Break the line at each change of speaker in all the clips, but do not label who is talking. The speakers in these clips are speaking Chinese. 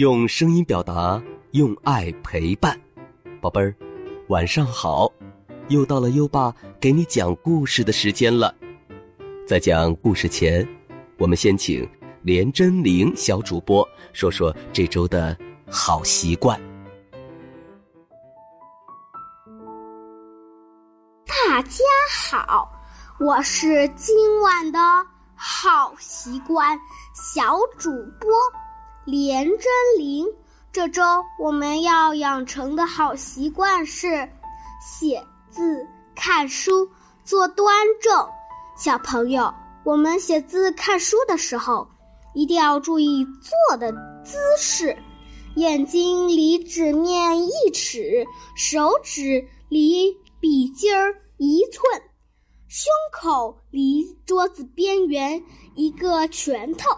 用声音表达，用爱陪伴。宝贝儿，晚上好！又到了优爸给你讲故事的时间了。在讲故事前，我们先请连真玲小主播说说这周的好习惯。
大家好，我是今晚的好习惯小主播连真玲。这周我们要养成的好习惯是写字、看书、坐端正。小朋友，我们写字、看书的时候，一定要注意坐的姿势，眼睛离纸面一尺，手指离笔尖儿一寸，胸口离桌子边缘一个拳头。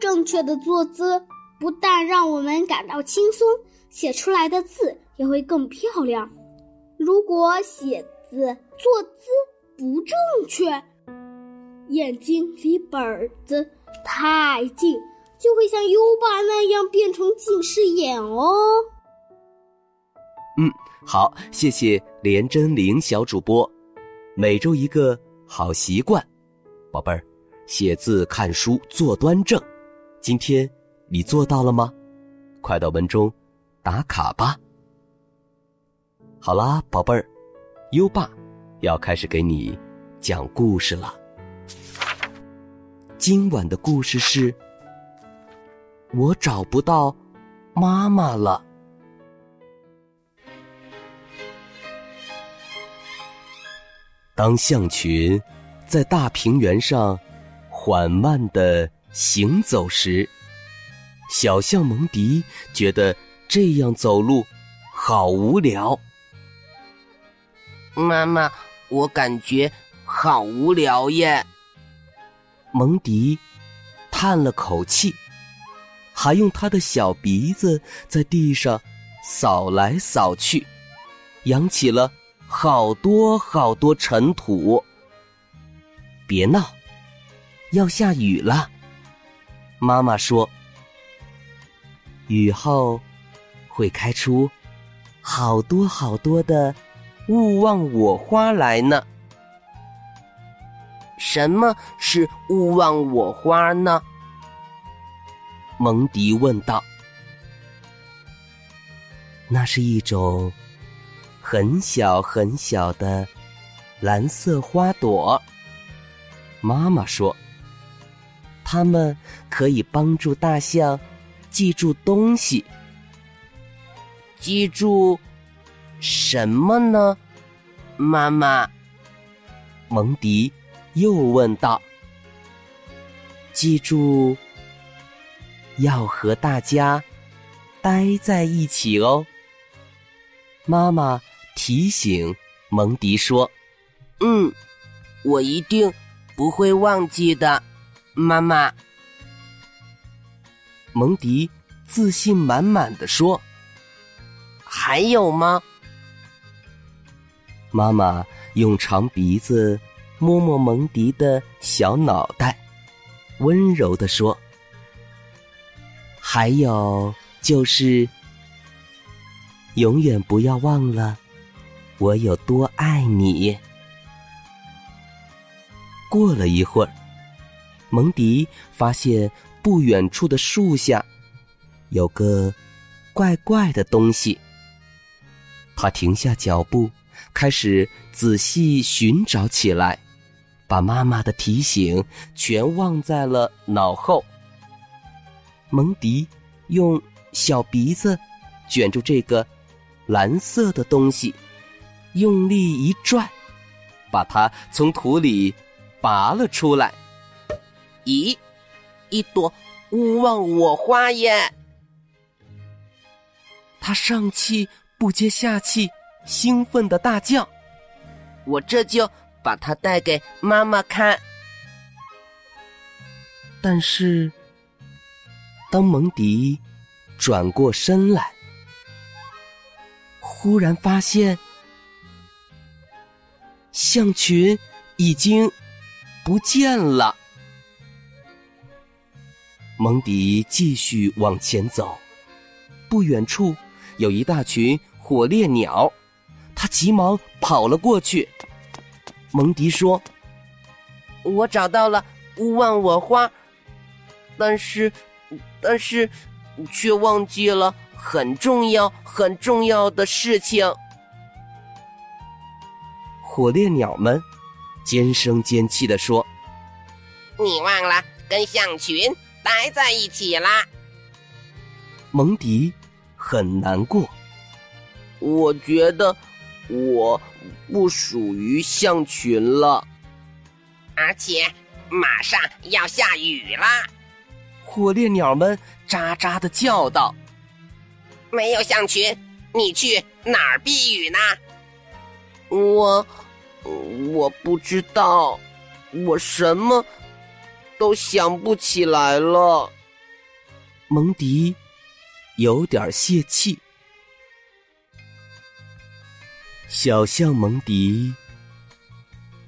正确的坐姿不但让我们感到轻松，写出来的字也会更漂亮。如果写字坐姿不正确，眼睛离本子太近，就会像优爸那样变成近视眼哦。
嗯，好，谢谢连真玲小主播。每周一个好习惯，宝贝儿，写字、看书、坐端正。今天你做到了吗？快到文中打卡吧。好啦，宝贝儿，优爸要开始给你讲故事了。今晚的故事是：我找不到妈妈了。当象群在大平原上缓慢的行走时，小象蒙迪觉得这样走路好无聊。
妈妈，我感觉好无聊耶。
蒙迪叹了口气，还用他的小鼻子在地上扫来扫去，扬起了好多好多尘土。别闹，要下雨了。妈妈说：“雨后会开出好多好多的勿忘我花来呢。”
什么是勿忘我花呢？
蒙迪问道。那是一种很小很小的蓝色花朵。妈妈说，它们可以帮助大象记住东西。
记住什么呢？妈妈，
蒙迪。又问道：“记住，要和大家待在一起哦。”妈妈提醒蒙迪说：“
嗯，我一定不会忘记的，妈妈。”
蒙迪自信满满的说：“
还有吗？”
妈妈用长鼻子。摸摸蒙迪的小脑袋，温柔的说：“还有就是，永远不要忘了我有多爱你。”过了一会儿，蒙迪发现不远处的树下有个怪怪的东西，他停下脚步，开始仔细寻找起来。把妈妈的提醒全忘在了脑后。蒙迪用小鼻子卷住这个蓝色的东西，用力一拽，把它从土里拔了出来。
咦，一朵勿忘我花耶！
他上气不接下气，兴奋的大叫：“
我这就……”把它带给妈妈看。
但是，当蒙迪转过身来，忽然发现象群已经不见了。蒙迪继续往前走，不远处有一大群火烈鸟，他急忙跑了过去。蒙迪说：“
我找到了勿忘我花，但是，但是，却忘记了很重要、很重要的事情。”
火烈鸟们尖声尖气地说：“
你忘了跟象群待在一起啦！”
蒙迪很难过。
我觉得我不属于象群了，而且马上要下雨啦！
火烈鸟们喳喳的叫道：“
没有象群，你去哪儿避雨呢？”我我不知道，我什么都想不起来了。
蒙迪。有点泄气。小象蒙迪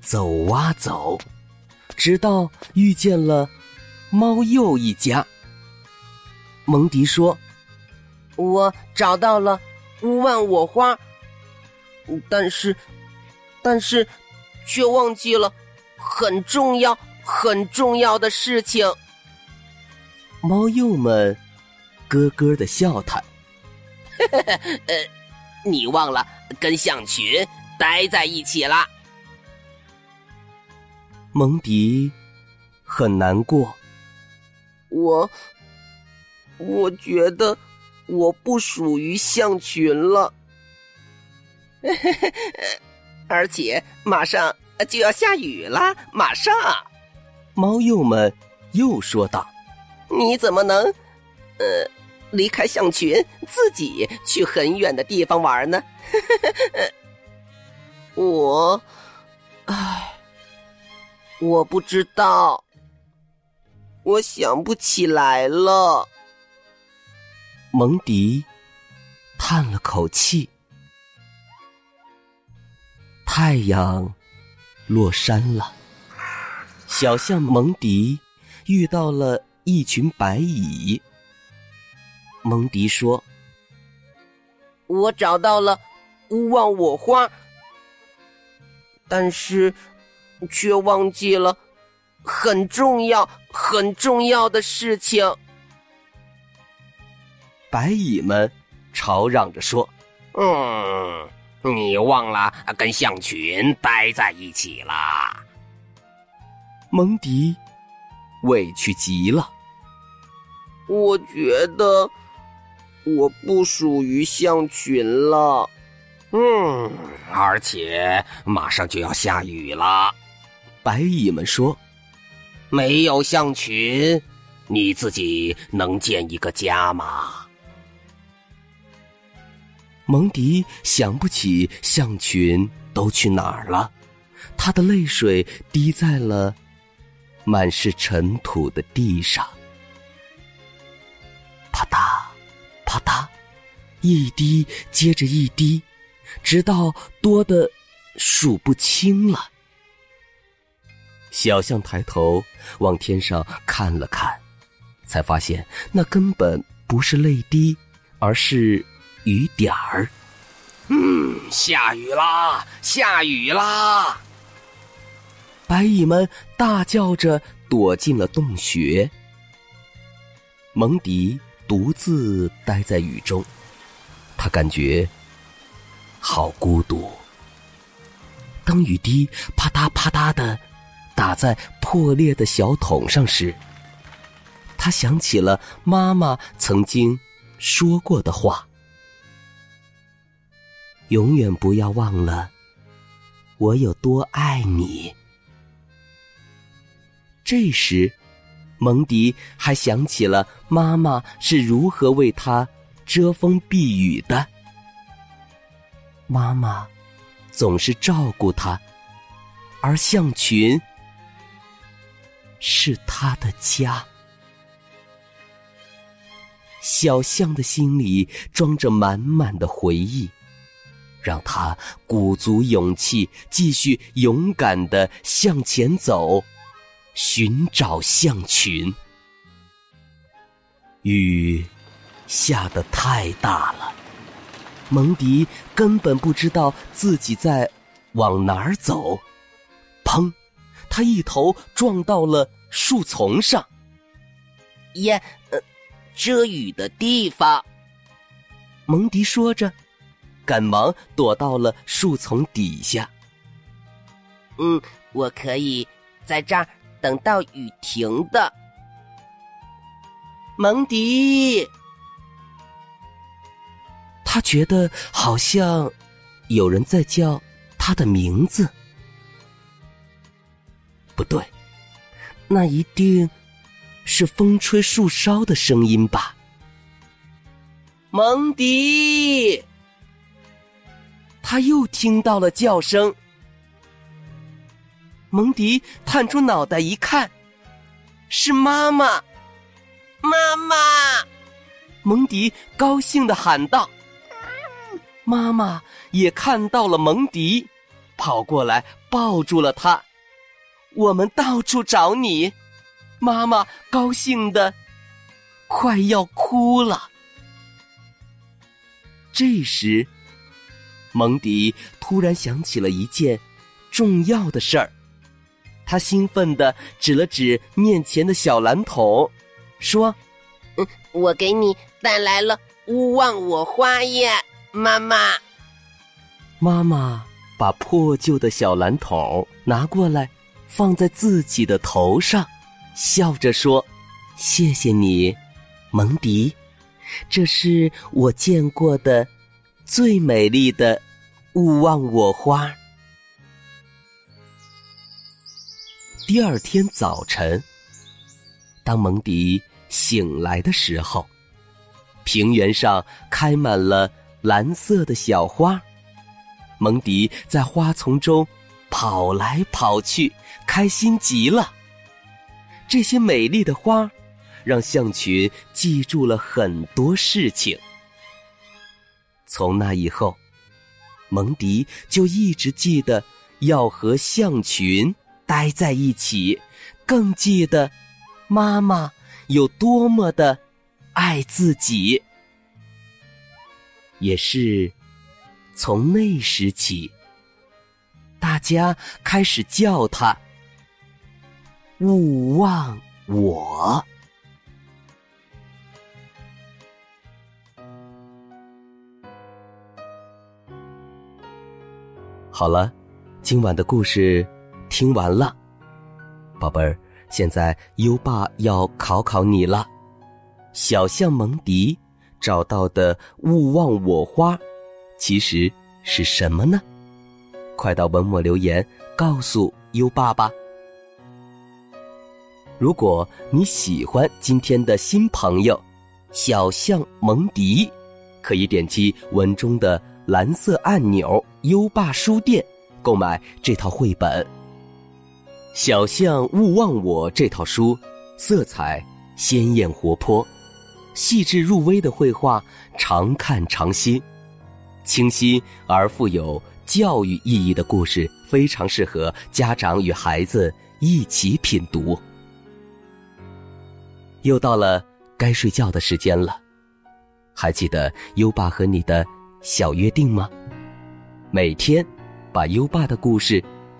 走啊走，直到遇见了猫鼬一家。蒙迪说：“
我找到了勿忘我花，但是，但是，却忘记了很重要、很重要的事情。”
猫鼬们。咯咯的笑他，
呃，你忘了跟象群待在一起啦。
蒙迪很难过，
我我觉得我不属于象群了，而且马上就要下雨了，马上。
猫鼬们又说道：“
你怎么能，呃？”离开象群，自己去很远的地方玩呢？我，唉，我不知道，我想不起来了。
蒙迪叹了口气。太阳落山了，小象蒙迪遇到了一群白蚁。蒙迪说：“
我找到了勿忘我花，但是却忘记了很重要、很重要的事情。”
白蚁们吵嚷着说：“
嗯，你忘了跟象群待在一起啦。”
蒙迪委屈极了，
我觉得。我不属于象群了，嗯，而且马上就要下雨了。
白蚁们说：“
没有象群，你自己能建一个家吗？”
蒙迪想不起象群都去哪儿了，他的泪水滴在了满是尘土的地上，啪嗒。啪嗒，一滴接着一滴，直到多的数不清了。小象抬头往天上看了看，才发现那根本不是泪滴，而是雨点儿。
嗯，下雨啦！下雨啦！
白蚁们大叫着躲进了洞穴。蒙迪。独自待在雨中，他感觉好孤独。当雨滴啪嗒啪嗒的打在破裂的小桶上时，他想起了妈妈曾经说过的话：“永远不要忘了我有多爱你。”这时。蒙迪还想起了妈妈是如何为他遮风避雨的。妈妈总是照顾他，而象群是他的家。小象的心里装着满满的回忆，让他鼓足勇气，继续勇敢的向前走。寻找象群，雨下得太大了，蒙迪根本不知道自己在往哪儿走。砰！他一头撞到了树丛上。
耶，呃，遮雨的地方。
蒙迪说着，赶忙躲到了树丛底下。
嗯，我可以在这儿等到雨停的。蒙迪，
他觉得好像有人在叫他的名字。不对，那一定是风吹树梢的声音吧？蒙迪，他又听到了叫声。蒙迪探出脑袋一看，是妈妈。
妈妈，
蒙迪高兴的喊道：“妈妈也看到了蒙迪，跑过来抱住了他。我们到处找你，妈妈高兴的快要哭了。”这时，蒙迪突然想起了一件重要的事儿，他兴奋地指了指面前的小蓝桶。说：“
嗯，我给你带来了勿忘我花耶，妈妈。”
妈妈把破旧的小蓝桶拿过来，放在自己的头上，笑着说：“谢谢你，蒙迪，这是我见过的最美丽的勿忘我花。”第二天早晨，当蒙迪。醒来的时候，平原上开满了蓝色的小花。蒙迪在花丛中跑来跑去，开心极了。这些美丽的花让象群记住了很多事情。从那以后，蒙迪就一直记得要和象群待在一起，更记得妈妈。有多么的爱自己，也是从那时起，大家开始叫他“勿忘我”。好了，今晚的故事听完了，宝贝儿。现在优爸要考考你了，小象蒙迪找到的勿忘我花，其实是什么呢？快到文末留言告诉优爸吧。如果你喜欢今天的新朋友，小象蒙迪，可以点击文中的蓝色按钮“优爸书店”购买这套绘本。小象勿忘我这套书，色彩鲜艳活泼，细致入微的绘画，常看常新，清新而富有教育意义的故事，非常适合家长与孩子一起品读。又到了该睡觉的时间了，还记得优爸和你的小约定吗？每天把优爸的故事。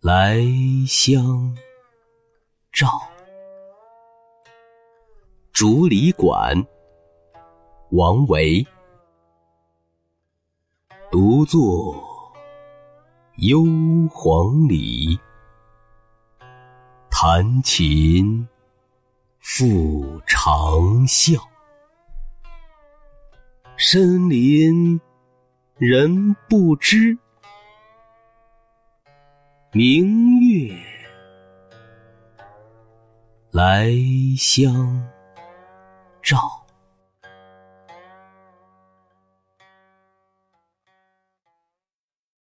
来相照。竹里馆，王维。独坐幽篁里。弹琴复长啸，深林人不知，明月来相照。